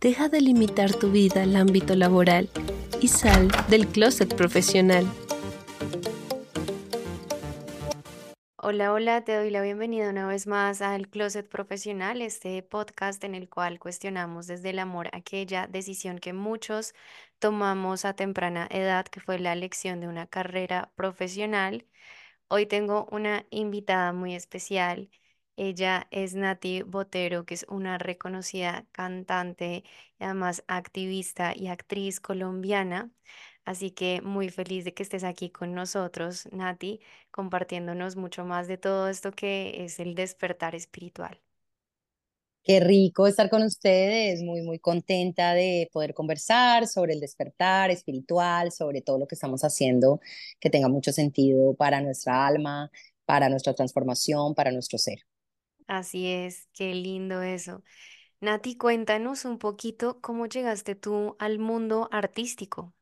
Deja de limitar tu vida al ámbito laboral y sal del closet profesional. Hola, hola, te doy la bienvenida una vez más al Closet Profesional, este podcast en el cual cuestionamos desde el amor aquella decisión que muchos tomamos a temprana edad, que fue la elección de una carrera profesional. Hoy tengo una invitada muy especial ella es Nati Botero, que es una reconocida cantante y además activista y actriz colombiana. Así que muy feliz de que estés aquí con nosotros, Nati, compartiéndonos mucho más de todo esto que es el despertar espiritual. Qué rico estar con ustedes, muy, muy contenta de poder conversar sobre el despertar espiritual, sobre todo lo que estamos haciendo, que tenga mucho sentido para nuestra alma, para nuestra transformación, para nuestro ser. Así es, qué lindo eso. Nati, cuéntanos un poquito cómo llegaste tú al mundo artístico.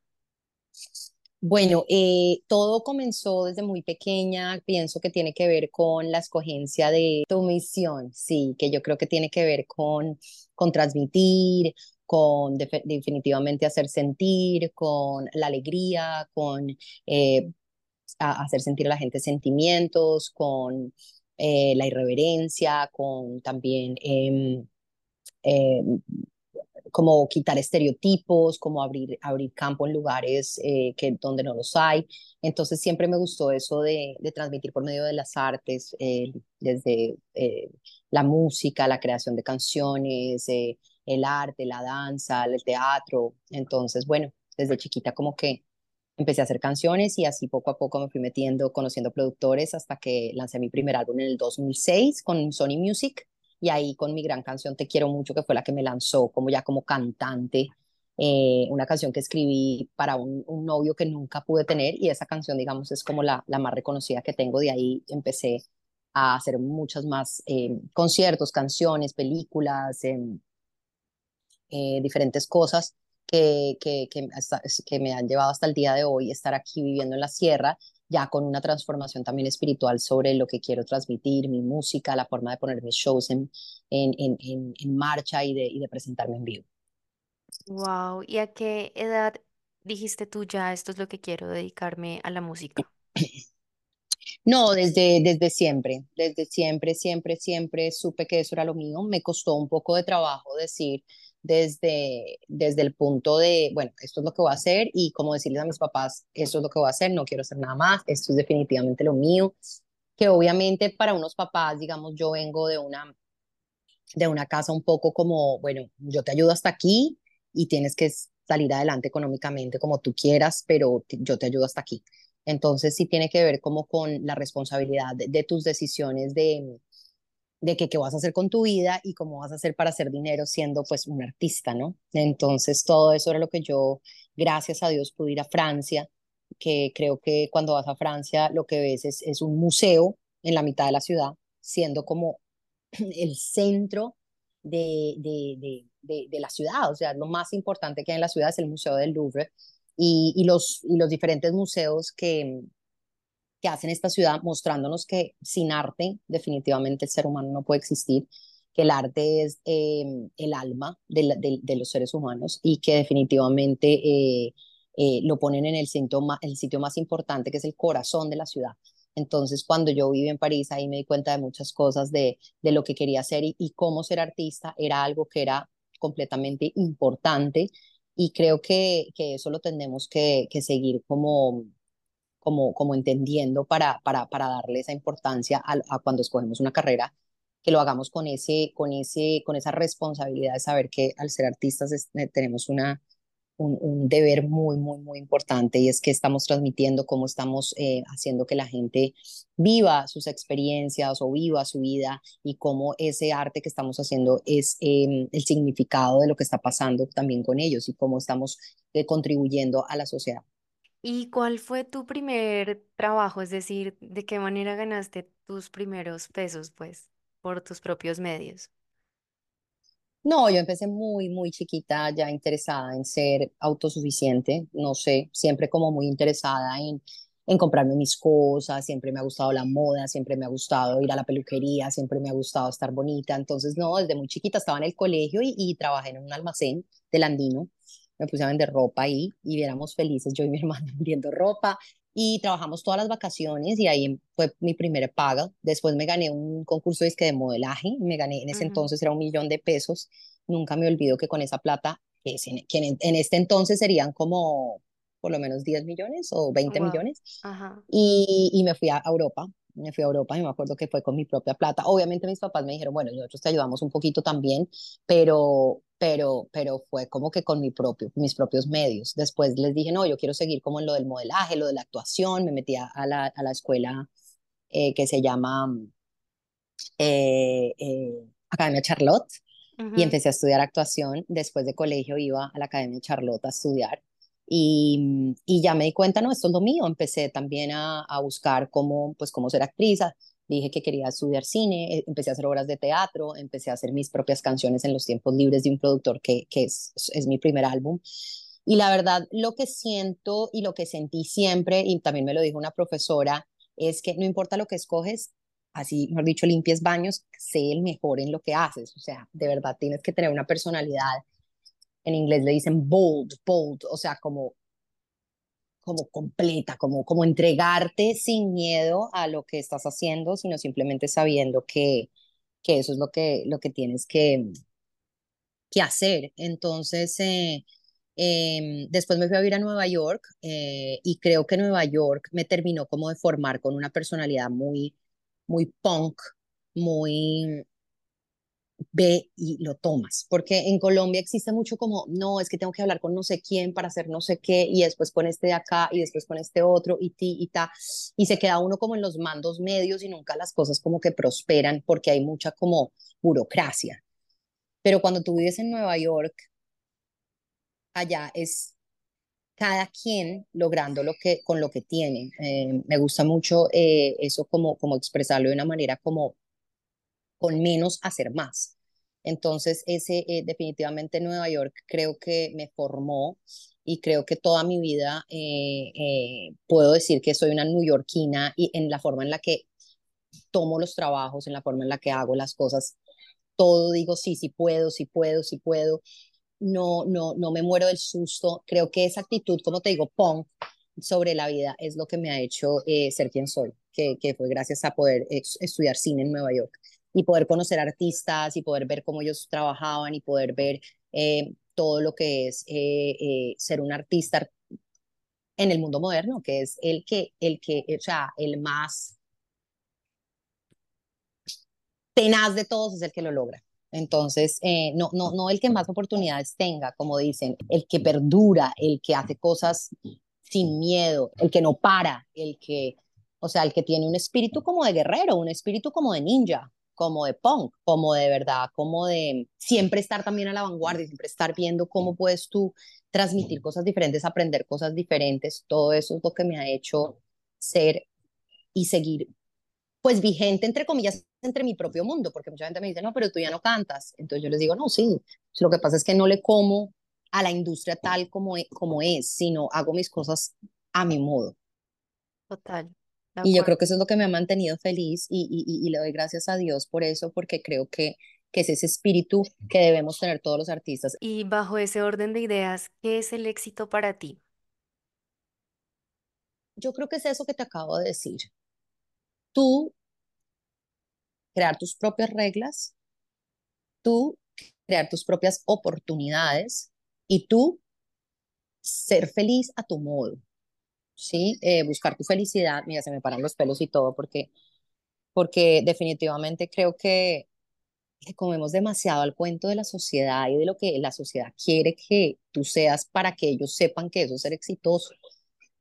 Bueno, eh, todo comenzó desde muy pequeña, pienso que tiene que ver con la escogencia de tu misión, sí, que yo creo que tiene que ver con, con transmitir, con definitivamente hacer sentir, con la alegría, con eh, hacer sentir a la gente sentimientos, con eh, la irreverencia, con también em, em, como quitar estereotipos, como abrir, abrir campo en lugares eh, que, donde no los hay. Entonces siempre me gustó eso de, de transmitir por medio de las artes, eh, desde la música, la creación de canciones, el arte, la danza, el teatro. Entonces, bueno, desde chiquita como que empecé a hacer canciones y así poco a poco me fui metiendo, conociendo productores hasta que lancé mi primer álbum en el 2006 con Sony Music y ahí con mi gran canción Te quiero mucho, que fue la que me lanzó como ya como cantante, eh, una canción que escribí para un, novio que nunca pude tener y esa canción, digamos, es como la, la más reconocida que tengo. De ahí empecé a hacer muchos más eh, conciertos, canciones, películas, em, eh, diferentes cosas que, que, que, que me han llevado hasta el día de hoy, estar aquí viviendo en la sierra, ya con una transformación también espiritual sobre lo que quiero transmitir, mi música, la forma de poner mis shows en, en, en, en marcha y de, y de presentarme en vivo. Wow, ¿y a qué edad dijiste tú ya esto es lo que quiero dedicarme a la música? No, desde, desde siempre, desde siempre, siempre, siempre supe que eso era lo mío. Me costó un poco de trabajo decir, desde, desde el punto de, bueno, esto es lo que voy a hacer y como decirles a mis papás, esto es lo que voy a hacer, no quiero hacer nada más, esto es definitivamente lo mío, que obviamente para unos papás, digamos, yo vengo de una, de una casa un poco como, bueno, yo te ayudo hasta aquí y tienes que salir adelante económicamente como tú quieras, pero yo te ayudo hasta aquí. Entonces sí tiene que ver como con la responsabilidad de tus decisiones de, de que qué vas a hacer con tu vida y cómo vas a hacer para hacer dinero siendo pues un artista, ¿no? Entonces todo eso era lo que yo, gracias a Dios, pude ir a Francia, que creo que cuando vas a Francia lo que ves es, un museo en la mitad de la ciudad, siendo como el centro de, de, de, de, la ciudad, o sea, lo más importante que hay en la ciudad es el Museo del Louvre y, y los, y los diferentes museos que, que hacen esta ciudad, mostrándonos que sin arte definitivamente el ser humano no puede existir, que el arte es em, el alma de, los seres humanos y que definitivamente eh, eh, lo ponen en el sitio, más, importante, que es el corazón de la ciudad. Entonces, cuando yo viví en París, ahí me di cuenta de muchas cosas de, lo que quería hacer y, cómo ser artista era algo que era completamente importante y creo que, que eso lo tenemos que seguir como, como, como entendiendo para, para, para darle esa importancia a, cuando escogemos una carrera, que lo hagamos con, ese, con, ese, con esa responsabilidad de saber que al ser artistas eh, tenemos una, un, deber muy, muy, muy importante y es que estamos transmitiendo cómo estamos eh, haciendo que la gente viva sus experiencias o viva su vida y cómo ese arte que estamos haciendo es em, el significado de lo que está pasando también con ellos y cómo estamos eh, contribuyendo a la sociedad. ¿Y cuál fue tu primer trabajo? Es decir, ¿de qué manera ganaste tus primeros pesos, pues, por tus propios medios? No, yo empecé muy, muy chiquita, ya interesada en ser autosuficiente, no sé, siempre como muy interesada en, en comprarme mis cosas, siempre me ha gustado la moda, siempre me ha gustado ir a la peluquería, siempre me ha gustado estar bonita. Entonces, no, desde muy chiquita estaba en el colegio y, y trabajé en un almacén del Andino. Me puse a vender ropa ahí y éramos felices, yo y mi hermana vendiendo ropa. Y trabajamos todas las vacaciones y ahí fue mi primera paga. Después me gané un concurso de, de modelaje, me gané en ese entonces era un millón de pesos. Nunca me olvido que con esa plata, que en, en este entonces serían como por lo menos 10 millones o 20 millones. Y, y, me fui a Europa, me fui a Europa y me acuerdo que fue con mi propia plata. Obviamente mis papás me dijeron, bueno, nosotros te ayudamos un poquito también, pero, pero, pero fue como que con mi propio, mis propios medios. Después les dije, no, yo quiero seguir como en lo del modelaje, lo de la actuación. Me metí a la, a la escuela eh, que se llama eh, eh, Academia Charlotte. Y empecé a estudiar actuación. Después de colegio iba a la Academia Charlotte a estudiar y, ya me di cuenta, no, esto es lo mío. Empecé también a, buscar cómo, pues, cómo ser actriz. Dije que quería estudiar cine, eh, empecé a hacer obras de teatro, empecé a hacer mis propias canciones en los tiempos libres de un productor que, que es, es mi primer álbum. Y la verdad, lo que siento y lo que sentí siempre, y también me lo dijo una profesora, es que no importa lo que escoges, así, mejor dicho, limpies baños, sé el mejor en lo que haces. O sea, de verdad tienes que tener una personalidad en inglés le dicen bold, bold, o sea, como, como completa, como, como entregarte sin miedo a lo que estás haciendo, sino simplemente sabiendo que, que eso es lo que, lo que tienes que, que hacer. Entonces, eh, em, después me fui a vivir a Nueva York eh, y creo que Nueva York me terminó como de formar con una personalidad muy, muy punk, muy, ve y lo tomas, porque en Colombia existe mucho como, no, es que tengo que hablar con no sé quién para hacer no sé qué, y después con este de acá, y después con este otro, y ti, y ta, y se queda uno como en los mandos medios y nunca las cosas como que prosperan porque hay mucha como burocracia. Pero cuando tú vives en Nueva York, allá es cada quien logrando lo que, con lo que tiene. Eh, me gusta mucho eh, eso como, como expresarlo de una manera como con menos hacer más. Entonces, ese eh, definitivamente Nueva York creo que me formó y creo que toda mi vida eh, eh, puedo decir que soy una newyorkina y en la forma en la que tomo los trabajos, en la forma en la que hago las cosas, todo digo sí, sí puedo, sí puedo, sí puedo. No, no, no me muero del susto. Creo que esa actitud, como te digo, punk sobre la vida es lo que me ha hecho ser quien soy, que, que fue gracias a poder estudiar cine en Nueva York y poder conocer artistas y poder ver cómo ellos trabajaban y poder ver eh, todo lo que es eh, eh, ser un artista en el mundo moderno, que es el que, el que, o sea, el más tenaz de todos es el que lo logra. Entonces, no, no, no el que más oportunidades tenga, como dicen, el que perdura, el que hace cosas sin miedo, el que no para, el que, o sea, el que tiene un espíritu como de guerrero, un espíritu como de ninja, como de punk, como de verdad, como de siempre estar también a la vanguardia, siempre estar viendo cómo puedes tú transmitir cosas diferentes, aprender cosas diferentes. Todo eso es lo que me ha hecho ser y seguir, pues vigente, entre comillas, entre mi propio mundo, porque mucha gente me dice, no, pero tú ya no cantas. Entonces yo les digo, no, sí, lo que pasa es que no le como a la industria tal como, e, como es, sino hago mis cosas a mi modo. Total. Y yo creo que eso es lo que me ha mantenido feliz y, y, y, le doy gracias a Dios por eso, porque creo que, que es ese espíritu que debemos tener todos los artistas. Y bajo ese orden de ideas, ¿qué es el éxito para ti? Yo creo que es eso que te acabo de decir. Tú crear tus propias reglas, tú crear tus propias oportunidades y tú ser feliz a tu modo. ¿Sí? Eh, buscar tu felicidad, mira, se me paran los pelos y todo, porque, porque definitivamente creo que, que comemos demasiado al cuento de la sociedad y de lo que la sociedad quiere que tú seas para que ellos sepan que eso es ser exitoso.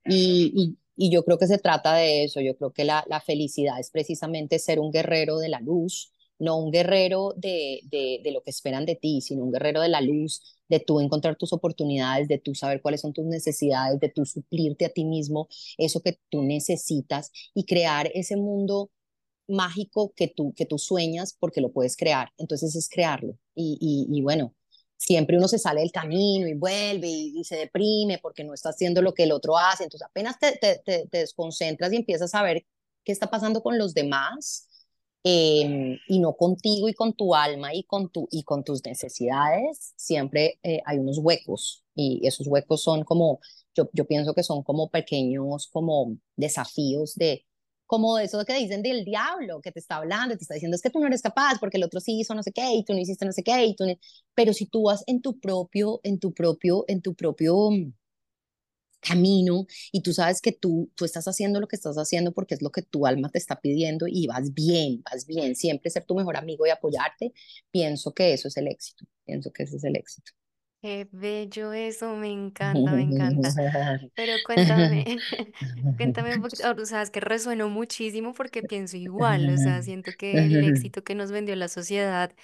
Y, y, y yo creo que se trata de eso, yo creo que la, la felicidad es precisamente ser un guerrero de la luz, no un guerrero de, de, de, lo que esperan de ti, sino un guerrero de la luz, de tú encontrar tus oportunidades, de tú saber cuáles son tus necesidades, de tú suplirte a ti mismo eso que tú necesitas y crear ese mundo mágico que tú, que tú sueñas porque lo puedes crear. Entonces es crearlo. Y, y, bueno, siempre uno se sale del camino y vuelve y, se deprime porque no está haciendo lo que el otro hace. Entonces apenas te, te, te, desconcentras y empiezas a ver qué está pasando con los demás em, y no contigo y con tu alma y con, tu, y con tus necesidades, siempre eh, hay unos huecos y esos huecos son como, yo, yo pienso que son como pequeños, como desafíos de como eso que dicen del diablo, que te está hablando, te está diciendo es que tú no eres capaz porque el otro sí hizo no sé qué y tú no hiciste no sé qué y tú pero si tú vas en tu propio en tu propio en tu propio mm, camino y tú sabes que tú tú estás haciendo lo que estás haciendo porque es lo que tu alma te está pidiendo y vas bien, vas bien, siempre ser tu mejor amigo y apoyarte, pienso que eso es el éxito, pienso que ese es el éxito. Qué bello eso, me encanta, me encanta. Pero cuéntame, cuéntame un poquito, o sea, es que resueno muchísimo porque pienso igual, o sea, siento que el éxito que nos vendió la sociedad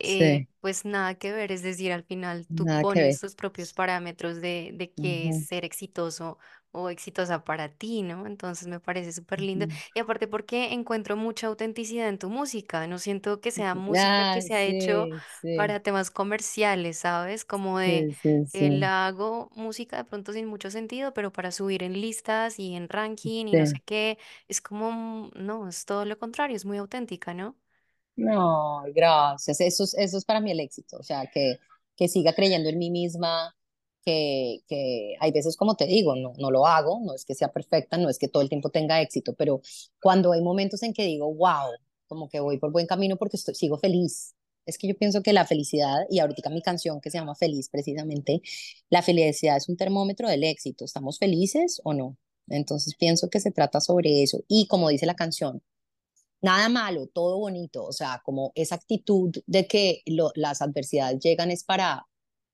eh, pues nada que ver, es decir, al final tú nada que pones ver. tus propios parámetros de, de qué es ser exitoso o exitosa para ti, ¿no? Entonces me parece súper lindo. Y aparte porque encuentro mucha autenticidad en tu música, no siento que sea música que se ha hecho sí, sí, para temas comerciales, ¿sabes? Como de, sí, sí, eh, sí, la hago música de pronto sin mucho sentido, pero para subir en listas y en ranking y no sé qué, es como, no, es todo lo contrario, es muy auténtica, ¿no? No, gracias. Eso es, eso es para mí el éxito. O sea, que, que siga creyendo en mí misma, que, que hay veces, como te digo, no, no lo hago, no es que sea perfecta, no es que todo el tiempo tenga éxito, pero cuando hay momentos en que digo, wow, como que voy por buen camino porque estoy, sigo feliz. Es que yo pienso que la felicidad, y ahorita mi canción que se llama Feliz precisamente, la felicidad es un termómetro del éxito. ¿Estamos felices o no? Entonces pienso que se trata sobre eso. Y como dice la canción, nada malo, todo bonito, o sea, como esa actitud de que lo, las adversidades llegan es para,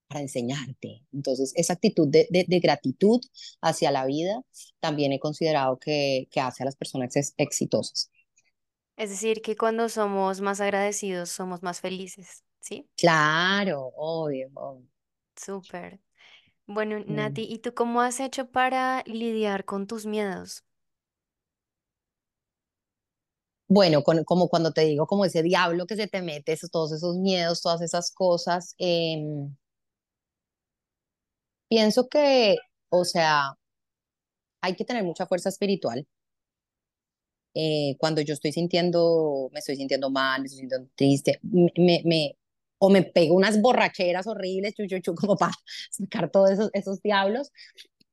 para enseñarte. Entonces, esa actitud de, de, de gratitud hacia la vida también he considerado que, que hace a las personas ex- exitosas. Es decir, que cuando somos más agradecidos somos más felices, ¿sí? Claro, obvio. obvio. Súper. Bueno, Mm. Nati, ¿y tú cómo has hecho para lidiar con tus miedos? Bueno, con- como cuando te digo, como ese diablo que se te mete, esos- todos esos miedos, todas esas cosas, em, pienso que, o sea, hay que tener mucha fuerza espiritual. Eh, cuando yo estoy sintiendo, me estoy sintiendo mal, me estoy sintiendo triste, me, me, o me pego unas borracheras horribles, chu, chu, chu, como para sacar todos esos, esos diablos,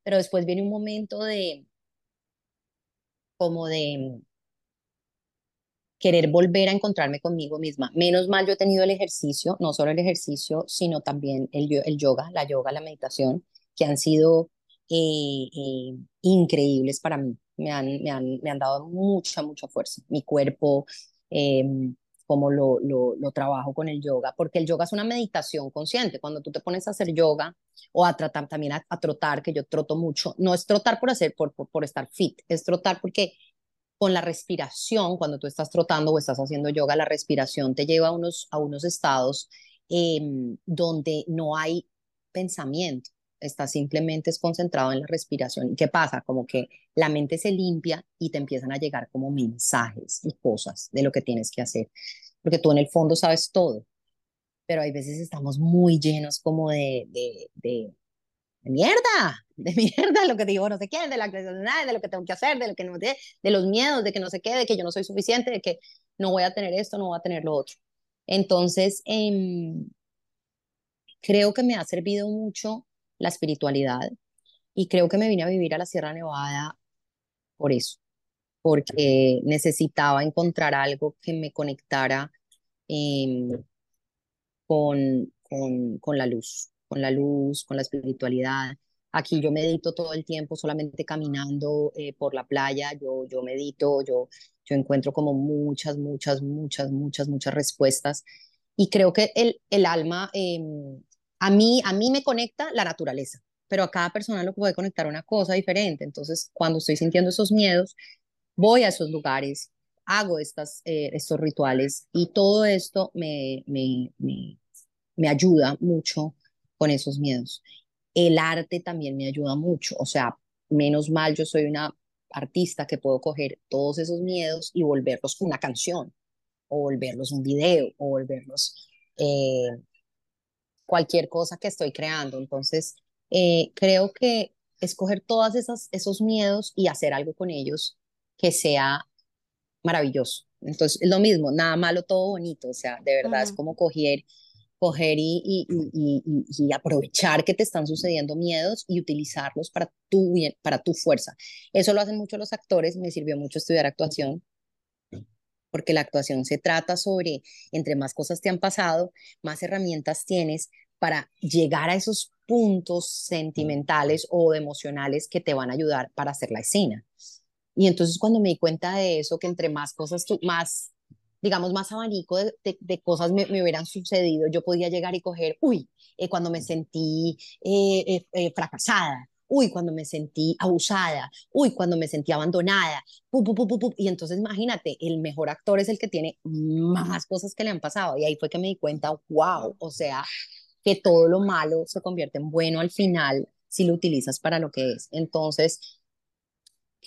pero después viene un momento de, como de querer volver a encontrarme conmigo misma. Menos mal yo he tenido el ejercicio, no solo el ejercicio, sino también el, el yoga, la yoga, la meditación, que han sido eh, eh, increíbles para mí. Me han, me han, me han dado mucha, mucha fuerza. Mi cuerpo, eh, como lo, lo, lo trabajo con el yoga, porque el yoga es una meditación consciente. Cuando tú te pones a hacer yoga o a tratar también a, a trotar, que yo troto mucho, no es trotar por hacer, por, por, por estar fit, es trotar porque con la respiración, cuando tú estás trotando o estás haciendo yoga, la respiración te lleva a unos, a unos estados eh, donde no hay pensamiento, estás simplemente es concentrado en la respiración. ¿Y qué pasa? Como que la mente se limpia y te empiezan a llegar como mensajes y cosas de lo que tienes que hacer, porque tú en el fondo sabes todo, pero hay veces estamos muy llenos como de, de, de de mierda, de mierda, lo que digo, no sé qué, de la de lo que tengo que hacer, de lo que no, de, de los miedos, de que no sé qué, de que yo no soy suficiente, de que no voy a tener esto, no voy a tener lo otro. Entonces, eh, creo que me ha servido mucho la espiritualidad y creo que me vine a vivir a la Sierra Nevada por eso, porque necesitaba encontrar algo que me conectara eh, con, con, con la luz, con la luz, con la espiritualidad. Aquí yo medito todo el tiempo, solamente caminando eh, por la playa, yo, yo medito, yo, yo encuentro como muchas, muchas, muchas, muchas, muchas respuestas. Y creo que el, el alma, eh, a mí, a mí me conecta la naturaleza, pero a cada persona lo puede conectar una cosa diferente. Entonces, cuando estoy sintiendo esos miedos, voy a esos lugares, hago estas, eh, estos rituales y todo esto me, me, me, me ayuda mucho con esos miedos. El arte también me ayuda mucho, o sea, menos mal yo soy una artista que puedo coger todos esos miedos y volverlos una canción, o volverlos un video, o volverlos eh, cualquier cosa que estoy creando. Entonces, eh, creo que escoger todos esos miedos y hacer algo con ellos que sea maravilloso. Entonces, es lo mismo, nada malo, todo bonito, o sea, de verdad es como coger, coger y, y, y, y, aprovechar que te están sucediendo miedos y utilizarlos para tu bien, para tu fuerza. Eso lo hacen mucho los actores, me sirvió mucho estudiar actuación, porque la actuación se trata sobre, entre más cosas te han pasado, más herramientas tienes para llegar a esos puntos sentimentales o emocionales que te van a ayudar para hacer la escena. Y entonces cuando me di cuenta de eso, que entre más cosas, más, digamos, más abanico de, de, cosas me, me, hubieran sucedido, yo podía llegar y coger, uy, eh, cuando me sentí eh, eh, fracasada, uy, cuando me sentí abusada, uy, cuando me sentí abandonada, y entonces imagínate, el mejor actor es el que tiene más cosas que le han pasado, y ahí fue que me di cuenta, wow, o sea, que todo lo malo se convierte en bueno al final si lo utilizas para lo que es. Entonces,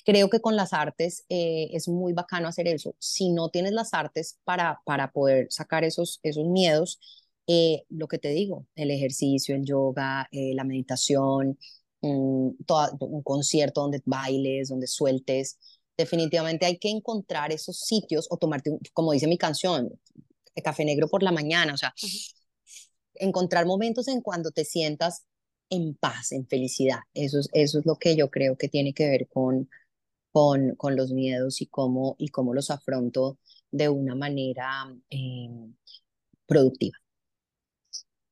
creo que con las artes eh, es muy bacano hacer eso. Si no tienes las artes para, para poder sacar esos, esos miedos, eh, lo que te digo, el ejercicio, el yoga, eh, la meditación, un, un concierto donde bailes, donde sueltes, definitivamente hay que encontrar esos sitios o tomarte, como dice mi canción, el café negro por la mañana, o sea, encontrar momentos en cuando te sientas en paz, en felicidad. Eso es, eso es lo que yo creo que tiene que ver con, con, con los miedos y cómo, y cómo los afronto de una manera eh, productiva.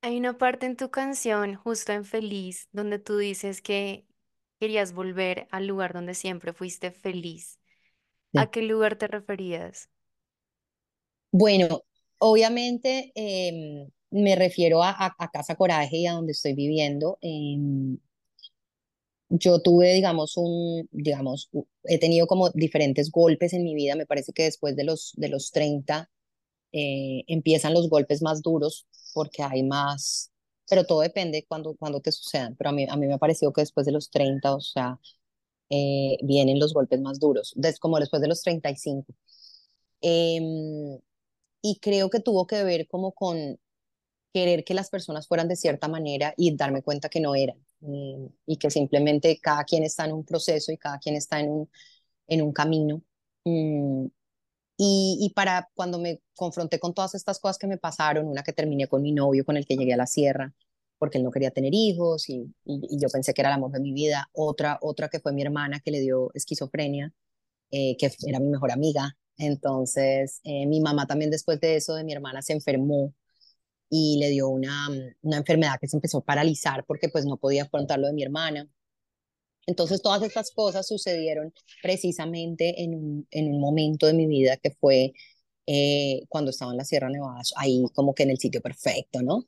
Hay una parte en tu canción, justo en Feliz, donde tú dices que querías volver al lugar donde siempre fuiste feliz. ¿A qué lugar te referías? Bueno, obviamente em, me refiero a, a, Casa Coraje y a donde estoy viviendo. Em, yo tuve, digamos, un, digamos, he tenido como diferentes golpes en mi vida. Me parece que después de los, de los 30 eh, empiezan los golpes más duros porque hay más, pero todo depende cuando, cuando te sucedan. Pero a mí, a mí me ha parecido que después de los 30, o sea, eh, vienen los golpes más duros, des, como después de los 35. Eh, em, y creo que tuvo que ver como con querer que las personas fueran de cierta manera y darme cuenta que no eran. Eh, y que simplemente cada quien está en un proceso y cada quien está en un, en un camino. Mm, y, y, para cuando me confronté con todas estas cosas que me pasaron, una que terminé con mi novio con el que llegué a la sierra, porque él no quería tener hijos y, y, yo pensé que era el amor de mi vida, otra, otra que fue mi hermana que le dio esquizofrenia, eh, que era mi mejor amiga. Entonces, eh, mi mamá también después de eso, de mi hermana, se enfermó y le dio una, una enfermedad que se empezó a paralizar porque pues no podía afrontar lo de mi hermana. Entonces todas estas cosas sucedieron precisamente en un, en un momento de mi vida que fue eh, cuando estaba en la Sierra Nevada, ahí como que en el sitio perfecto, ¿no?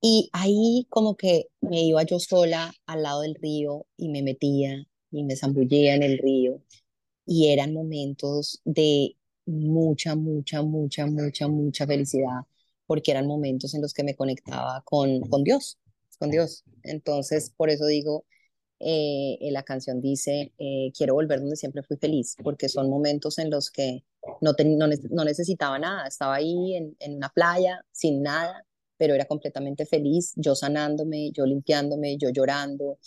Y ahí como que me iba yo sola al lado del río y me metía y me zambullía en el río y eran momentos de mucha, mucha, mucha, mucha, mucha felicidad porque eran momentos en los que me conectaba con, con Dios, con Dios. Entonces, por eso digo, eh, la canción dice, eh, quiero volver donde siempre fui feliz, porque son momentos en los que no, no, no, necesitaba nada, estaba ahí en, en, una playa sin nada, pero era completamente feliz, yo sanándome, yo limpiándome, yo llorando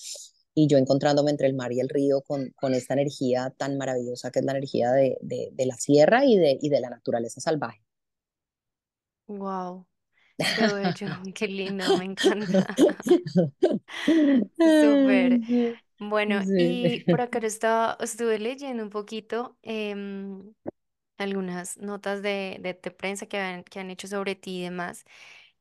y yo encontrándome entre el mar y el río con, con esta energía tan maravillosa que es la energía de, de, de la sierra y de, y de la naturaleza salvaje. Wow, qué bello, qué lindo, me encanta. Súper. Bueno, y por acá estaba, estuve leyendo un poquito em, algunas notas de, de, prensa que han, que han hecho sobre ti y demás,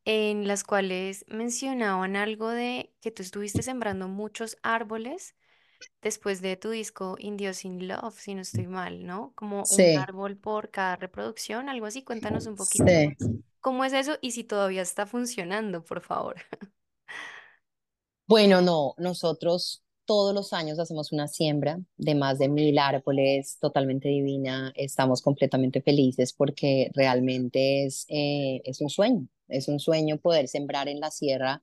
en las cuales mencionaban algo de que tú estuviste sembrando muchos árboles después de tu disco Indios in Love, si no estoy mal, ¿no? Como un árbol por cada reproducción, algo así. Cuéntanos un poquito sí. ¿Cómo es eso? Y si todavía está funcionando, por favor. Bueno, no, nosotros todos los años hacemos una siembra de más de mil árboles, totalmente divina. Estamos completamente felices porque realmente es, eh, es un sueño, es un sueño poder sembrar en la sierra.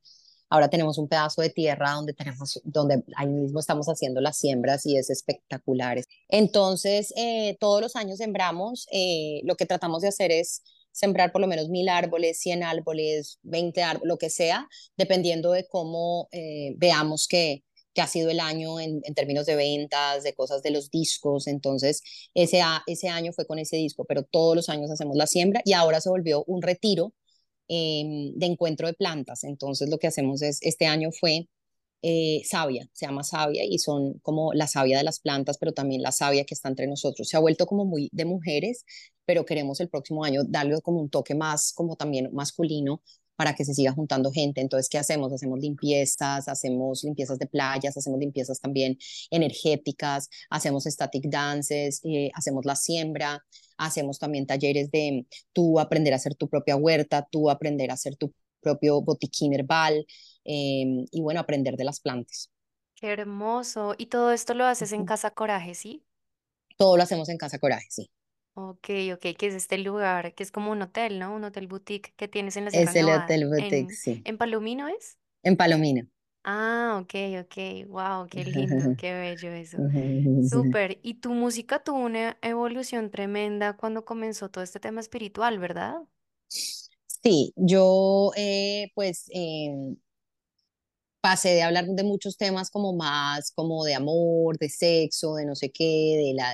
Ahora tenemos un pedazo de tierra donde tenemos, donde ahí mismo estamos haciendo las siembras y es espectacular. Entonces, eh, todos los años sembramos. Eh, lo que tratamos de hacer es sembrar por lo menos mil árboles, cien árboles, veinte árboles, lo que sea, dependiendo de cómo eh, veamos que, que ha sido el año en, términos de ventas, de cosas de los discos. Entonces, ese, ese año fue con ese disco, pero todos los años hacemos la siembra y ahora se volvió un retiro eh, de encuentro de plantas. Entonces, lo que hacemos es, este año fue eh, savia, se llama savia y son como la savia de las plantas, pero también la savia que está entre nosotros. Se ha vuelto como muy de mujeres, pero queremos el próximo año darle como un toque más, como también masculino, para que se siga juntando gente. Entonces, ¿qué hacemos? Hacemos limpiezas, hacemos limpiezas de playas, hacemos limpiezas también energéticas, hacemos static dances, eh, hacemos la siembra, hacemos también talleres de tú aprender a hacer tu propia huerta, tú aprender a hacer tu propio botiquín herbal em, y bueno, aprender de las plantas. Qué hermoso. ¿Y todo esto lo haces en Casa Coraje, sí? Todo lo hacemos en Casa Coraje, sí. Ok, ok, que es este lugar, que es como un hotel, ¿no? Un hotel boutique que tienes en la Sierra Es el Nevada. Hotel Boutique, ¿En, sí. en Palomino es? En Palomino. Ah, ok, ok. Wow, qué lindo, qué bello eso. Súper. Y tu música tuvo una evolución tremenda cuando comenzó todo este tema espiritual, ¿verdad? Sí, yo eh, pues em, pasé de hablar de muchos temas como más, como de amor, de sexo, de no sé qué, de la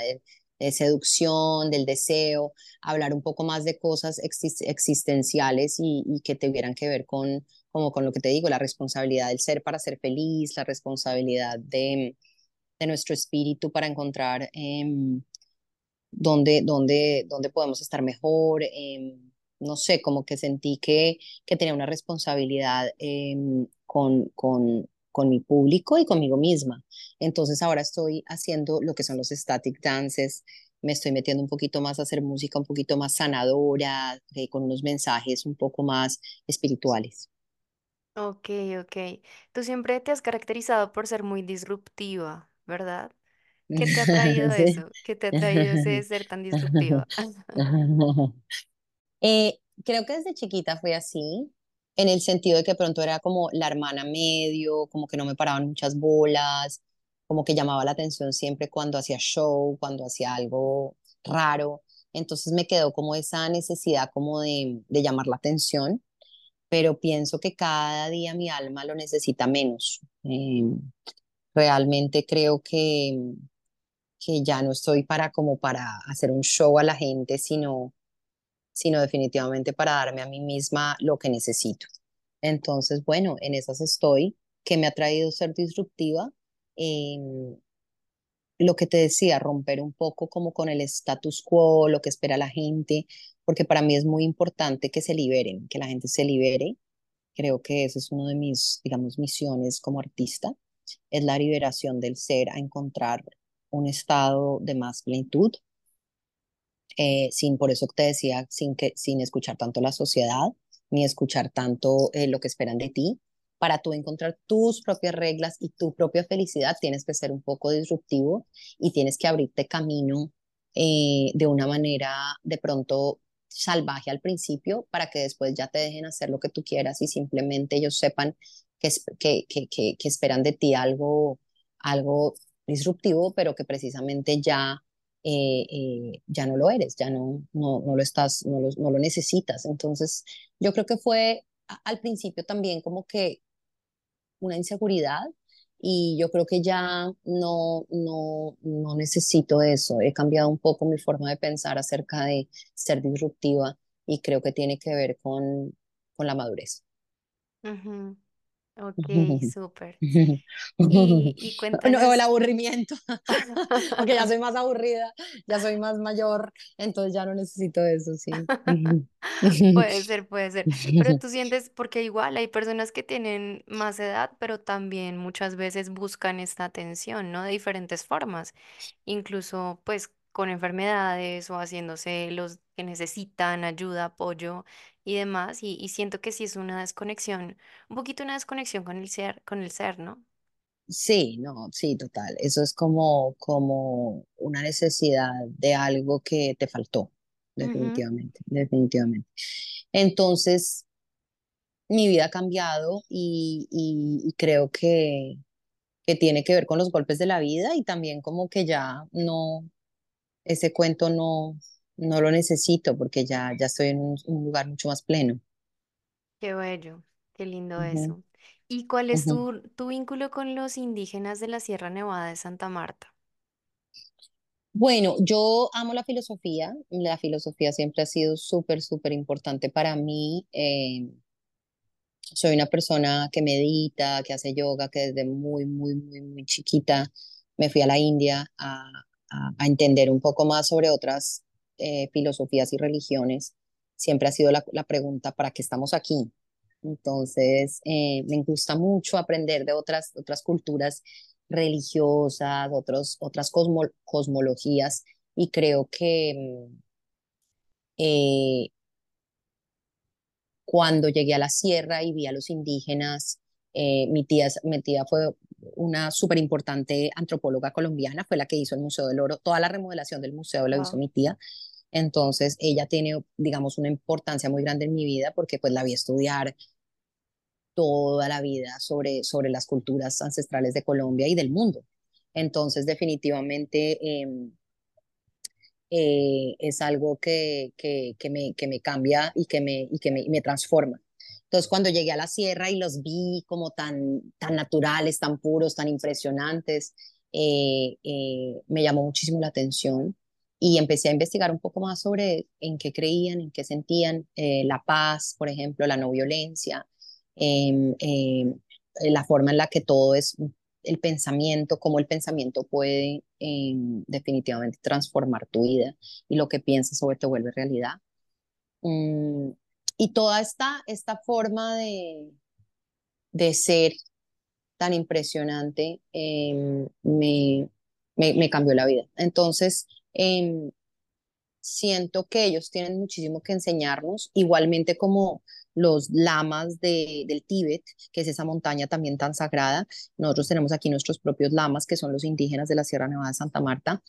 seducción, del deseo, hablar un poco más de cosas exis- existenciales y, y que tuvieran que ver con, como con lo que te digo, la responsabilidad del ser para ser feliz, la responsabilidad de, de nuestro espíritu para encontrar em, dónde, dónde, dónde podemos estar mejor. em, no sé, como que sentí que, que tenía una responsabilidad em, con, con, con mi público y conmigo misma. Entonces ahora estoy haciendo lo que son los static dances, me estoy metiendo un poquito más a hacer música un poquito más sanadora, eh, con unos mensajes un poco más espirituales. Ok, ok. Tú siempre te has caracterizado por ser muy disruptiva, ¿verdad? ¿Qué te ha traído Sí. eso? ¿Qué te ha traído ese ser tan disruptiva? Eh, creo que desde chiquita fue así, en el sentido de que pronto era como la hermana medio, como que no me paraban muchas bolas, como que llamaba la atención siempre cuando hacía show, cuando hacía algo raro. Entonces me quedó como esa necesidad como de, de llamar la atención, pero pienso que cada día mi alma lo necesita menos. Eh, realmente creo que, que ya no estoy para como para hacer un show a la gente, sino sino definitivamente para darme a mí misma lo que necesito. Entonces, bueno, en esas estoy, que me ha traído ser disruptiva. em, lo que te decía, romper un poco como con el status quo, lo que espera la gente, porque para mí es muy importante que se liberen, que la gente se libere. Creo que ese es uno de mis, digamos, misiones como artista, es la liberación del ser a encontrar un estado de más plenitud, eh, sin, por eso te decía, sin, que, sin escuchar tanto la sociedad, ni escuchar tanto eh, lo que esperan de ti. Para tú encontrar tus propias reglas y tu propia felicidad, tienes que ser un poco disruptivo y tienes que abrirte camino eh, de una manera de pronto salvaje al principio para que después ya te dejen hacer lo que tú quieras y simplemente ellos sepan que, que, que, que, que esperan de ti algo, algo disruptivo, pero que precisamente ya eh, eh, ya no lo eres, ya no, no, no lo estás, no lo, no lo necesitas. Entonces, yo creo que fue al principio también como que una inseguridad y yo creo que ya no, no, no necesito eso. He cambiado un poco mi forma de pensar acerca de ser disruptiva y creo que tiene que ver con, con la madurez. Ujú, Ok, súper. Y, y No, o el cuéntanos. aburrimiento, aunque ya soy más aburrida, ya soy más mayor, entonces ya no necesito eso, sí. Puede ser, puede ser. Pero tú sientes, porque igual hay personas que tienen más edad, pero también muchas veces buscan esta atención, ¿no? De diferentes formas, incluso pues con enfermedades o haciéndose los que necesitan ayuda, apoyo y demás. Y, y siento que sí es una desconexión, un poquito una desconexión con el ser, con el ser, ¿no? Sí, no, sí, total. Eso es como, como una necesidad de algo que te faltó, definitivamente, definitivamente. Entonces, mi vida ha cambiado y, y- y creo que, que tiene que ver con los golpes de la vida y también como que ya no, ese cuento no, no lo necesito porque ya, ya estoy en un, un lugar mucho más pleno. Qué bello, qué lindo eso. ¿Y cuál es tu, tu vínculo con los indígenas de la Sierra Nevada de Santa Marta? Bueno, yo amo la filosofía. La filosofía siempre ha sido súper, súper importante para mí. Eh, soy una persona que medita, que hace yoga, que desde muy, muy, muy, muy chiquita me fui a la India a, a- a entender un poco más sobre otras eh, filosofías y religiones. Siempre ha sido la, la pregunta, ¿para qué estamos aquí? Entonces, eh, me gusta mucho aprender de otras, otras culturas religiosas, otros, otras cosmo- cosmologías, y creo que mm, eh, cuando llegué a la sierra y vi a los indígenas, eh, mi tía, mi tía fue una súper importante antropóloga colombiana, fue la que hizo el Museo del Oro, toda la remodelación del museo la hizo Wow. mi tía, entonces ella tiene, digamos, una importancia muy grande en mi vida porque pues la vi estudiar toda la vida sobre, sobre las culturas ancestrales de Colombia y del mundo. Entonces, definitivamente em, eh, es algo que, que, que me, que me cambia y que me, y que me, me transforma. Entonces, cuando llegué a la sierra y los vi como tan, tan naturales, tan puros, tan impresionantes, eh, eh, me llamó muchísimo la atención y empecé a investigar un poco más sobre en qué creían, en qué sentían, eh, la paz, por ejemplo, la no violencia, em, em, la forma en la que todo es el pensamiento, cómo el pensamiento puede em, definitivamente transformar tu vida y lo que piensas sobre te vuelve realidad. Mm, y toda esta, esta forma de, de ser tan impresionante me, me cambió la vida. Entonces, em, siento que ellos tienen muchísimo que enseñarnos, igualmente como los lamas de, del Tíbet, que es esa montaña también tan sagrada. Nosotros tenemos aquí nuestros propios lamas, que son los indígenas de la Sierra Nevada de Santa Marta,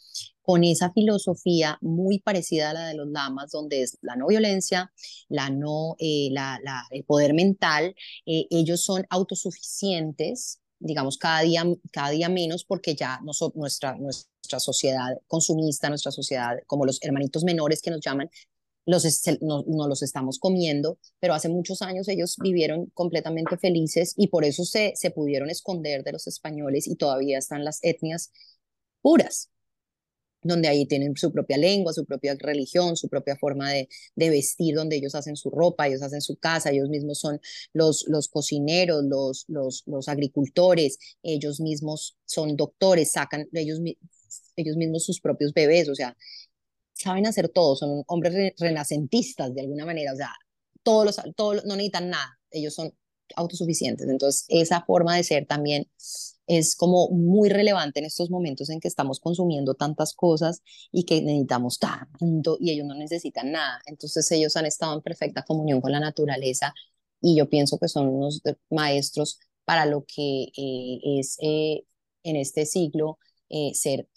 con esa filosofía muy parecida a la de los lamas, donde es la no violencia, la no, eh, la, la, el poder mental. Eh, ellos son autosuficientes digamos, cada día, cada día menos porque ya no so, nuestra, nuestra sociedad consumista, nuestra sociedad, como los hermanitos menores que nos llaman, los no, no, los estamos comiendo, pero hace muchos años ellos vivieron completamente felices y por eso se, se pudieron esconder de los españoles y todavía están las etnias puras donde ahí tienen su propia lengua, su propia religión, su propia forma de, de, vestir, donde ellos hacen su ropa, ellos hacen su casa, ellos mismos son los, los cocineros, los, los, los agricultores, ellos mismos son doctores, sacan ellos, ellos mismos sus propios bebés, o sea, saben hacer todo, son hombres re renacentistas de alguna manera, o sea, todos los, todos, no necesitan nada, ellos son autosuficientes. Entonces, esa forma de ser también es como muy relevante en estos momentos en que estamos consumiendo tantas cosas y que necesitamos tanto y ellos no necesitan nada. Entonces, ellos han estado en perfecta comunión con la naturaleza y yo pienso que son unos maestros para lo que eh, es eh, en este siglo eh, ser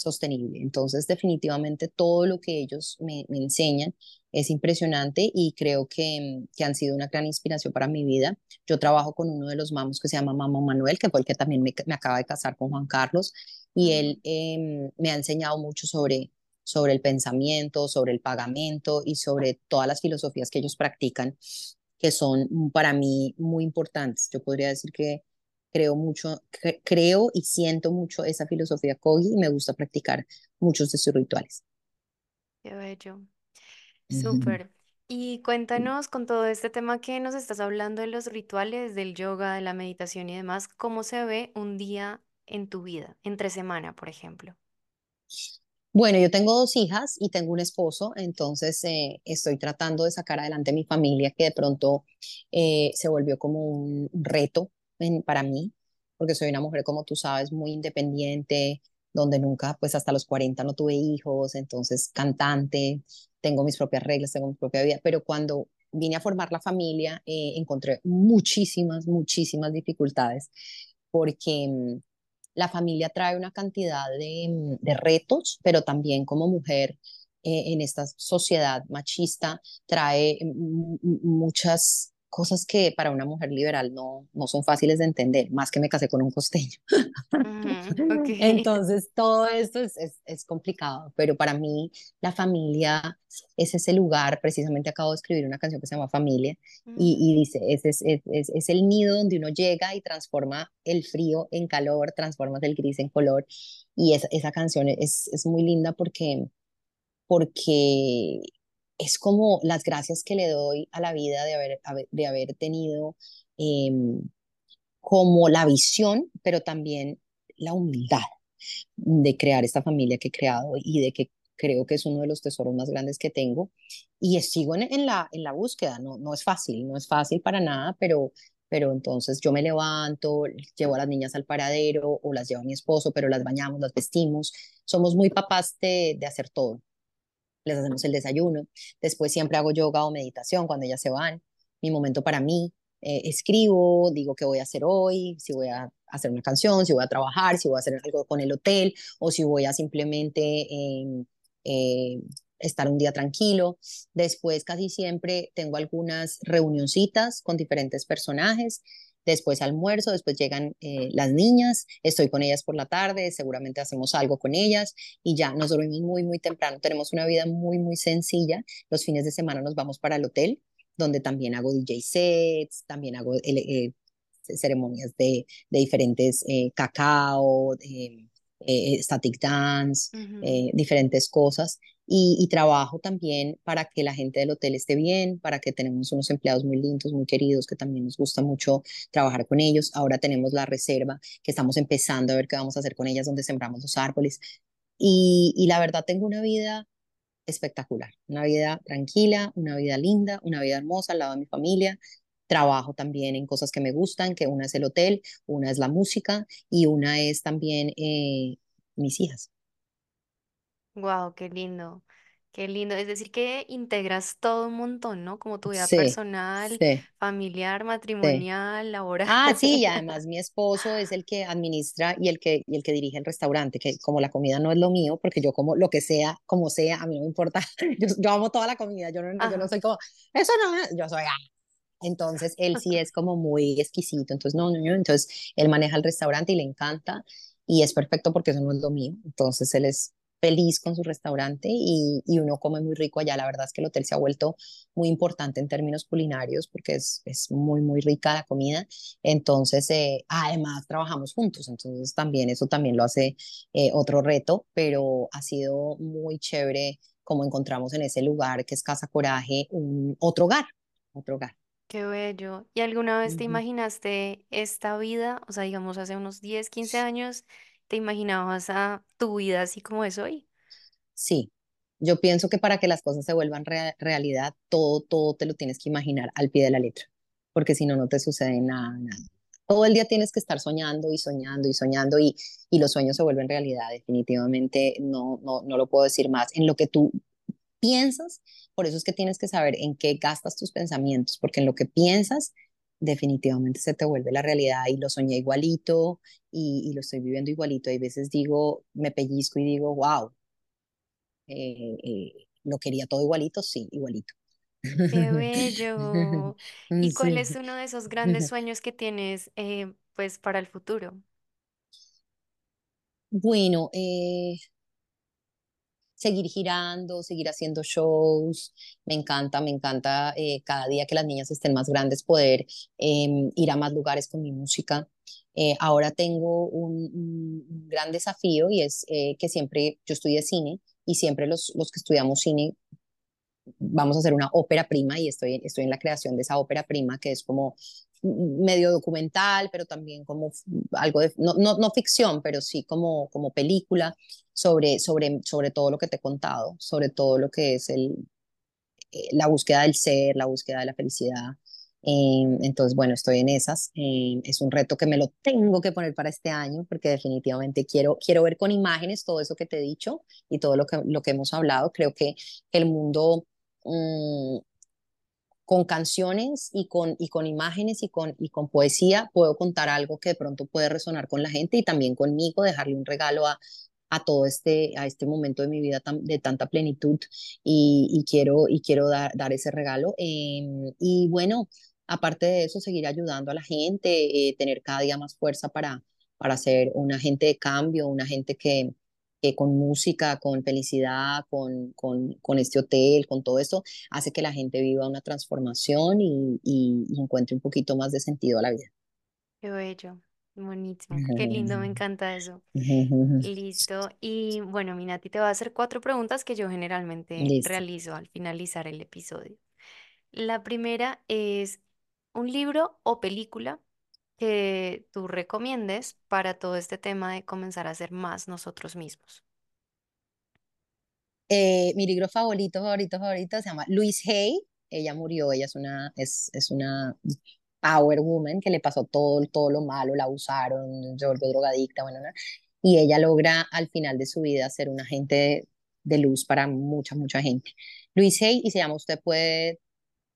sostenible. Entonces, definitivamente todo lo que ellos me, me enseñan es impresionante y creo que, que, han sido una gran inspiración para mi vida. Yo trabajo con uno de los mamos que se llama Mamo Manuel, que fue el que también me, me acaba de casar con Juan Carlos, y Mm. él eh, me ha enseñado mucho sobre, sobre el pensamiento, sobre el pagamento y sobre todas las filosofías que ellos practican, que son para mí muy importantes. Yo podría decir que creo mucho, cre creo y siento mucho esa filosofía Kogi y me gusta practicar muchos de sus rituales. Qué bello. Súper. Y cuéntanos con todo este tema que nos estás hablando de los rituales, del yoga, de la meditación y demás, ¿cómo se ve un día en tu vida, entre semana, por ejemplo? Bueno, yo tengo dos hijas y tengo un esposo, entonces eh, estoy tratando de sacar adelante mi familia, que de pronto eh, se volvió como un reto en- para mí, porque soy una mujer, como tú sabes, muy independiente, donde nunca, pues hasta los 40 no tuve hijos, entonces cantante, tengo mis propias reglas, tengo mi propia vida, pero cuando vine a formar la familia, eh, encontré muchísimas, muchísimas dificultades, porque mm, la familia trae una cantidad de, mm, de retos, pero también como mujer eh, en esta sociedad machista trae mm, muchas cosas que para una mujer liberal no, no son fáciles de entender, más que me casé con un costeño. ok. Entonces, todo esto es, es, es, complicado, pero para mí la familia es ese lugar, precisamente acabo de escribir una canción que se llama Familia, y, y, dice, es, es, es, es el nido donde uno llega y transforma el frío en calor, transforma el gris en color, y esa, esa canción es, es muy linda porque, porque es como las gracias que le doy a la vida de haber, de haber tenido em, como la visión, pero también la humildad de crear esta familia que he creado y de que creo que es uno de los tesoros más grandes que tengo. Y sigo en, la, en la búsqueda, no, no es fácil, no es fácil para nada, pero, pero entonces yo me levanto, llevo a las niñas al paradero o las llevo a mi esposo, pero las bañamos, las vestimos. Somos muy papás de, de hacer todo les hacemos el desayuno, después siempre hago yoga o meditación cuando ellas se van, mi momento para mí, eh, escribo, digo qué voy a hacer hoy, si voy a hacer una canción, si voy a trabajar, si voy a hacer algo con el hotel o si voy a simplemente em, eh, estar un día tranquilo. Después casi siempre tengo algunas reunioncitas con diferentes personajes después almuerzo, después llegan eh, las niñas, estoy con ellas por la tarde, seguramente hacemos algo con ellas y ya nos dormimos muy, muy temprano. Tenemos una vida muy, muy sencilla. Los fines de semana nos vamos para el hotel, donde también hago DJ sets, también hago eh, ceremonias de, de diferentes eh, cacao, static dance, diferentes cosas y, trabajo también para que la gente del hotel esté bien, para que tenemos unos empleados muy lindos, muy queridos, que también nos gusta mucho trabajar con ellos. Ahora tenemos la reserva, que estamos empezando a ver qué vamos a hacer con ellas, donde sembramos los árboles. Y, la verdad tengo una vida espectacular, una vida tranquila, una vida linda, una vida hermosa al lado de mi familia. Trabajo también en cosas que me gustan, que una es el hotel, una es la música y una es también eh, mis hijas. Wow, qué lindo, qué lindo. Es decir, que integras todo un montón, ¿no? Como tu vida Sí, personal, sí, familiar, sí. matrimonial, laboral. Ah, sí, y además mi esposo es el que administra y el que, y el que dirige el restaurante, que como la comida no es lo mío, porque yo como lo que sea, como sea, a mí no me importa, yo, yo amo toda la comida, yo no, yo no Ajá. soy como, eso no, me-". yo soy, ah. Entonces él sí es como muy exquisito, entonces no, no, no, entonces él maneja el restaurante y le encanta y es perfecto porque eso no es lo mío, entonces él es feliz con su restaurante y, y uno come muy rico allá, la verdad es que el hotel se ha vuelto muy importante en términos culinarios porque es, es muy, muy rica la comida, entonces eh, además trabajamos juntos, entonces también eso también lo hace eh, otro reto, pero ha sido muy chévere como encontramos en ese lugar que es Casa Coraje, un otro hogar, otro hogar. Qué bello. ¿Y alguna vez te Ujú. imaginaste esta vida? O sea, digamos, hace unos 10, 15 años, ¿te imaginabas a tu vida así como es hoy? Sí, yo pienso que para que las cosas se vuelvan rea- realidad, todo, todo te lo tienes que imaginar al pie de la letra, porque si no, no te sucede nada, nada. Todo el día tienes que estar soñando y soñando y soñando y, y los sueños se vuelven realidad, definitivamente no, no, no lo puedo decir más. En lo que tú piensas, por eso es que tienes que saber en qué gastas tus pensamientos, porque en lo que piensas definitivamente se te vuelve la realidad y lo soñé igualito y, y lo estoy viviendo igualito. Hay veces digo, me pellizco y digo, wow, eh, eh, lo quería todo igualito, sí, igualito. Qué bello. ¿Y cuál Sí. es uno de esos grandes sueños que tienes, eh, pues, para el futuro? Bueno, eh, seguir girando, seguir haciendo shows. Me encanta, me encanta eh, cada día que las niñas estén más grandes poder em, ir a más lugares con mi música. Eh, ahora tengo un, un- gran desafío y es eh, que siempre yo estudié cine y siempre los, los que estudiamos cine vamos a hacer una ópera prima y estoy, estoy en la creación de esa ópera prima que es como medio documental, pero también como algo de, no, no, no ficción, pero sí como, como película sobre, sobre, sobre todo lo que te he contado, sobre todo lo que es el, eh, la búsqueda del ser, la búsqueda de la felicidad. Eh, entonces, bueno, estoy en esas. Eh, es un reto que me lo tengo que poner para este año porque definitivamente quiero, quiero ver con imágenes todo eso que te he dicho y todo lo que, lo que hemos hablado. Creo que el mundo mm, con canciones y con, y con imágenes y con, y con poesía puedo contar algo que de pronto puede resonar con la gente y también conmigo, dejarle un regalo a, a todo este, a este momento de mi vida de tanta plenitud y, quiero, y quiero dar, dar ese regalo. Em, y bueno, aparte de eso, seguir ayudando a la gente, eh, tener cada día más fuerza para, para ser un agente de cambio, un agente que, que con música, con felicidad, con, con, con, este hotel, con todo esto, hace que la gente viva una transformación y, y, y encuentre un poquito más de sentido a la vida. Qué bello, buenísimo, qué lindo, me encanta eso. Listo. Y bueno, Minati, te voy a hacer cuatro preguntas que yo generalmente Listo. realizo al finalizar el episodio. La primera es un libro o película que tú recomiendes para todo este tema de comenzar a ser más nosotros mismos. Eh, mi libro favorito, favorito, favorito se llama Louise Hay. Ella murió, ella es una, es, es una power woman que le pasó todo, todo lo malo, la abusaron, se volvió drogadicta, bueno, ¿no? y ella logra al final de su vida ser un agente de, de luz para mucha, mucha gente. Louise Hay, y se llama Usted puede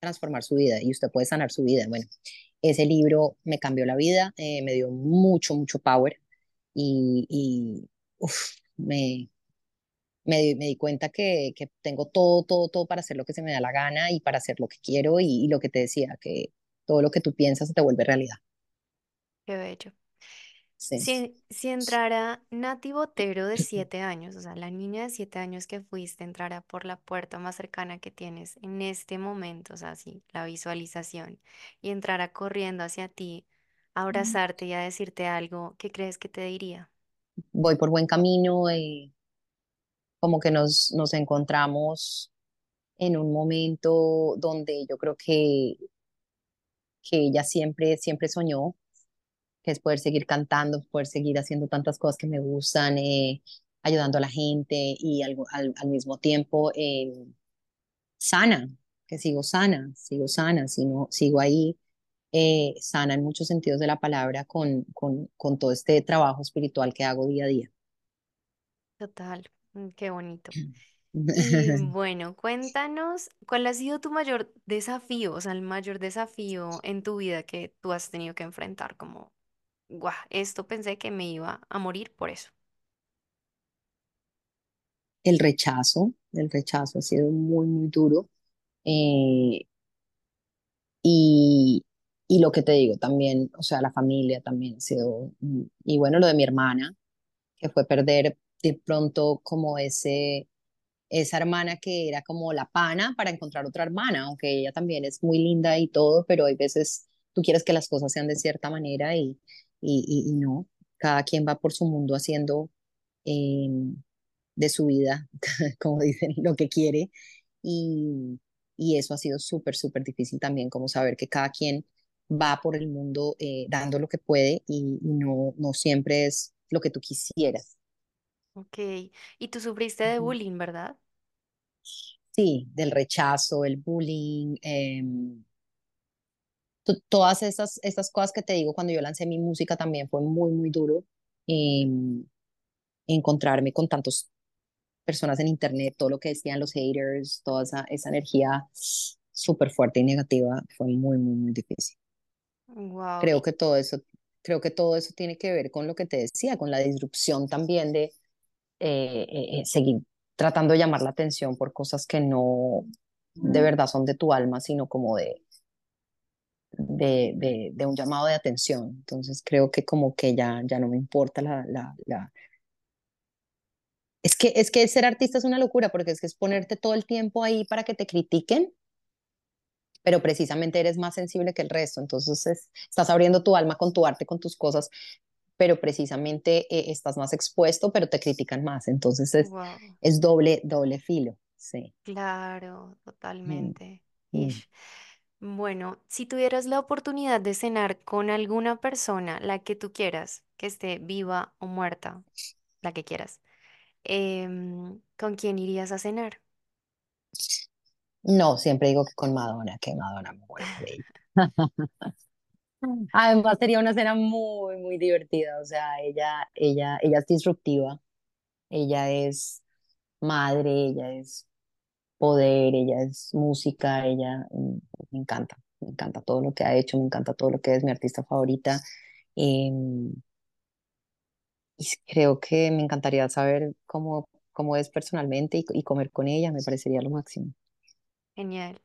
transformar su vida y usted puede sanar su vida. Bueno, ese libro me cambió la vida, eh, me dio mucho, mucho power y, y me, me, di- cuenta que, que tengo todo, todo, todo para hacer lo que se me da la gana y para hacer lo que quiero y, y lo que te decía, que todo lo que tú piensas se te vuelve realidad. Qué bello. Sí. Si, si entrara Nati Botero de siete años, o sea, la niña de siete años que fuiste, entrara por la puerta más cercana que tienes en este momento, o sea, sí, la visualización, y entrara corriendo hacia ti, a abrazarte y a decirte algo, ¿qué crees que te diría? Voy por buen camino, eh, como que nos, nos encontramos en un momento donde yo creo que, que ella siempre, siempre soñó que es poder seguir cantando, poder seguir haciendo tantas cosas que me gustan, eh, ayudando a la gente y al, al, al mismo tiempo eh, sana, que sigo sana, sigo sana, sino, sigo ahí eh, sana en muchos sentidos de la palabra con, con, con todo este trabajo espiritual que hago día a día. Total, mm, qué bonito. Y bueno, cuéntanos, ¿cuál ha sido tu mayor desafío, o sea, el mayor desafío en tu vida que tú has tenido que enfrentar? Como, guau, esto pensé que me iba a morir por eso. El rechazo, el rechazo ha sido muy, muy duro. eh, y, y lo que te digo también, o sea, la familia también ha sido, mm, y bueno, lo de mi hermana, que fue perder de pronto como ese, esa hermana que era como la pana para encontrar otra hermana, aunque ella también es muy linda y todo, pero hay veces tú quieres que las cosas sean de cierta manera y, y, y, y no, cada quien va por su mundo haciendo eh, de su vida, como dicen, lo que quiere y, y eso ha sido súper, súper difícil también, como saber que cada quien va por el mundo eh, dando lo que puede y, y no, no siempre es lo que tú quisieras. Ok, y tú sufriste de bullying, ¿verdad? Sí, del rechazo, el bullying, em, to- todas esas, estas cosas que te digo cuando yo lancé mi música también fue muy, muy duro em, encontrarme con tantas personas en internet, todo lo que decían los haters, toda esa, esa energía súper fuerte y negativa fue muy, muy, muy difícil. Wow, Creo que todo eso, creo que todo eso tiene que ver con lo que te decía, con la disrupción también de eh, eh, eh, seguir tratando de llamar la atención por cosas que no de verdad son de tu alma, sino como de, de, de, de un llamado de atención. Entonces creo que como que ya, ya no me importa la, la, la... Es que, es que ser artista es una locura, porque es que es ponerte todo el tiempo ahí para que te critiquen, pero precisamente eres más sensible que el resto. Entonces es- estás abriendo tu alma con tu arte, con tus cosas, pero precisamente eh, estás más expuesto, pero te critican más. Entonces es, wow, es doble, doble filo. Sí. claro, Mm, totalmente. mm. Bueno, si tuvieras la oportunidad de cenar con alguna persona, la que tú quieras, que esté viva o muerta, la que quieras, em, ¿con quién irías a cenar? No, siempre digo que con Madonna, que Madonna me muero por ella. Además sería una cena muy, muy divertida. O sea, ella, ella, ella es disruptiva, ella es madre, ella es poder, ella es música, ella mm, me encanta, me encanta todo lo que ha hecho, me encanta todo lo que es mi artista favorita. em, y creo que me encantaría saber cómo, cómo es personalmente y, y comer con ella, me parecería lo máximo. Genial.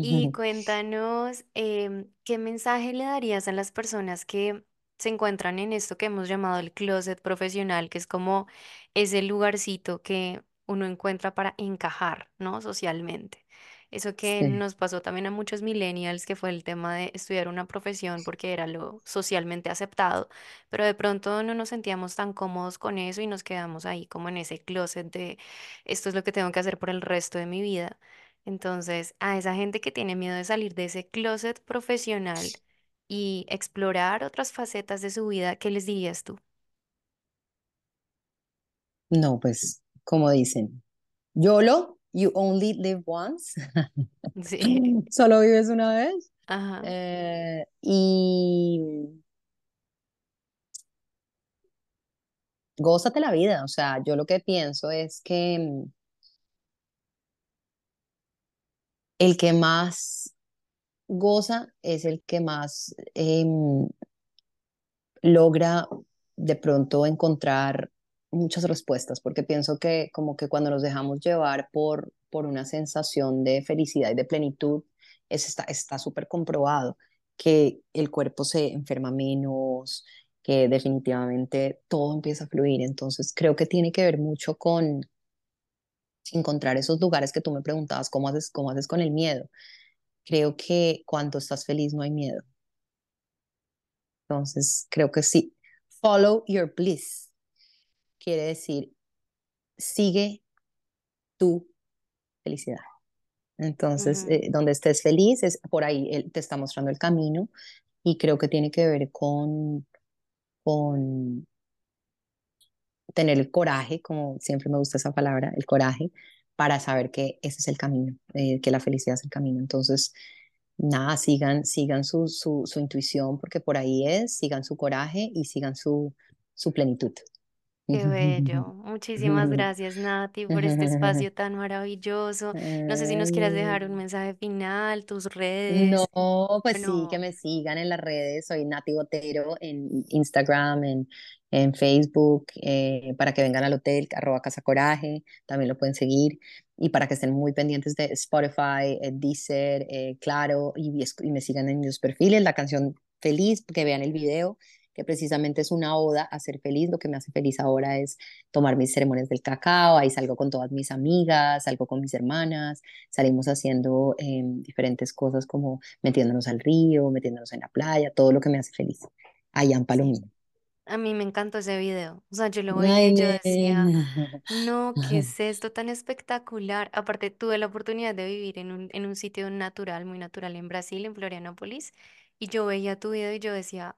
Y cuéntanos, em, ¿qué mensaje le darías a las personas que se encuentran en esto que hemos llamado el closet profesional, que es como ese lugarcito que uno encuentra para encajar, ¿no? Socialmente. Eso que Sí. nos pasó también a muchos millennials, que fue el tema de estudiar una profesión porque era lo socialmente aceptado, pero de pronto no nos sentíamos tan cómodos con eso y nos quedamos ahí como en ese closet de esto es lo que tengo que hacer por el resto de mi vida. Entonces, a esa gente que tiene miedo de salir de ese closet profesional y explorar otras facetas de su vida, ¿qué les dirías tú? No, pues, como dicen, YOLO, you only live once. Sí, Solo vives una vez. ajá, Eh, y gózate la vida. O sea, yo lo que pienso es que el que más goza es el que más em, logra de pronto encontrar muchas respuestas, porque pienso que como que cuando nos dejamos llevar por, por una sensación de felicidad y de plenitud, es, está está súper comprobado que el cuerpo se enferma menos, que definitivamente todo empieza a fluir. Entonces creo que tiene que ver mucho con encontrar esos lugares que tú me preguntabas, ¿cómo haces, cómo haces con el miedo? Creo que cuando estás feliz no hay miedo. Entonces creo que sí. Follow your bliss quiere decir sigue tu felicidad. Entonces, eh, donde estés feliz, es por ahí él te está mostrando el camino y creo que tiene que ver con, con tener el coraje, como siempre me gusta esa palabra, el coraje, para saber que ese es el camino, eh, que la felicidad es el camino. Entonces, nada, sigan, sigan su, su, su intuición, porque por ahí es, sigan su coraje y sigan su, su plenitud. Qué bello. Muchísimas gracias, Nati, por este espacio tan maravilloso. No sé si nos quieras dejar un Ay, mensaje final, tus No, redes. pues sí, que Bueno, me sigan en las redes. Soy Nati Botero en Instagram, en, en Facebook, eh, para que vengan al hotel, arroba Casa Coraje, también lo pueden seguir. Y para que estén muy pendientes de Spotify, eh, Deezer, eh, Claro, y, esc- y me sigan en mis perfiles. La canción Feliz, que vean el video, que precisamente es una oda a ser feliz. Lo que me hace feliz ahora es tomar mis ceremonias del cacao. Ahí salgo con todas mis amigas, salgo con mis hermanas salimos haciendo eh, diferentes cosas como metiéndonos al río, metiéndonos en la playa, todo lo que me hace feliz. Allá en. Palomino. A mí me encantó ese video. O sea, yo lo veía y yo decía, no, ¿qué es esto tan espectacular? Aparte, tuve la oportunidad de vivir en un, en un sitio natural, muy natural en Brasil, en Florianópolis, y yo veía tu video y yo decía,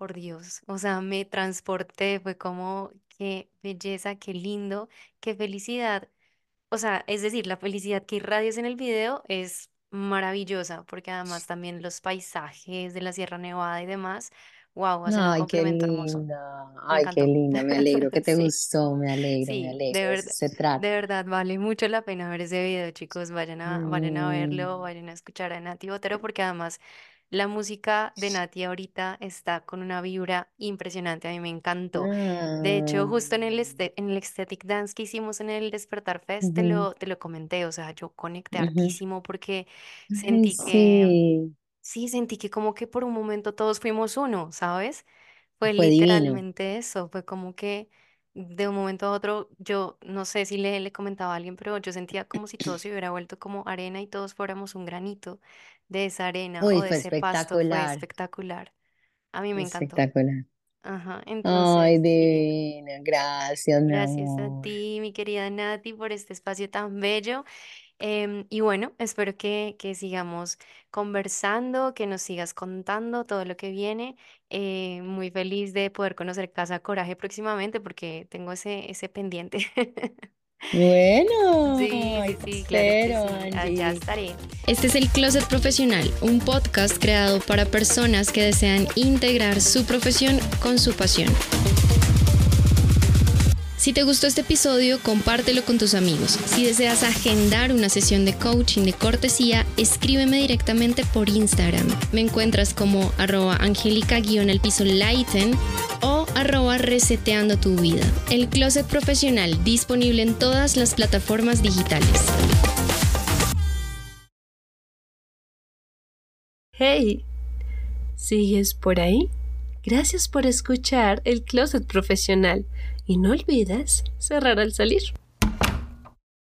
por Dios, o sea, me transporté, fue como, qué belleza, qué lindo, qué felicidad. O sea, es decir, la felicidad que irradias en el video es maravillosa, porque además también los paisajes de la Sierra Nevada y demás, wow, hacen un Ay, qué complemento hermoso. linda, Me ay, qué encantó. linda, me alegro que te Sí, gustó, me alegro, me sí, de alegro, de eso verdad, se trata. de verdad vale mucho la pena ver ese video, chicos. Vayan a, vayan a verlo, Mm, vayan a escuchar a Nati Botero, porque además la música de Nati ahorita está con una vibra impresionante. A mí me encantó. De hecho, ah, justo en el, este- en el Aesthetic Dance que hicimos en el Despertar Fest, te lo, te lo comenté. O sea, yo conecté ujú. hartísimo porque sentí que, sí, sentí que como que por un momento todos fuimos uno, ¿sabes? Fue fue divino. literalmente eso, fue como que de un momento a otro, yo no sé si le, le comentaba a alguien, pero yo sentía como si todo se hubiera vuelto como arena y todos fuéramos un granito de esa arena o de fue ese pasto, fue espectacular, espectacular. A mí me encantó. espectacular. Ajá, Ay, entonces, sí, divina, gracias, mi gracias a amor. ti, mi querida Nati, por este espacio tan bello. Em, y bueno, espero que, que sigamos conversando, que nos sigas contando todo lo que viene. Eh, muy feliz de poder conocer Casa Coraje próximamente porque tengo ese, ese pendiente. Bueno, Sí, ay, sí, claro sí. Allá estaré. Este es el Closet Profesional, un podcast creado para personas que desean integrar su profesión con su pasión. Si te gustó este episodio, compártelo con tus amigos. Si deseas agendar una sesión de coaching de cortesía, escríbeme directamente por Instagram. Me encuentras como arroba angélica-el piso lighten o arroba reseteando tu vida. El Closet Profesional disponible en todas las plataformas digitales. Hey, ¿sigues por ahí? Gracias por escuchar el Closet Profesional y no olvides cerrar al salir.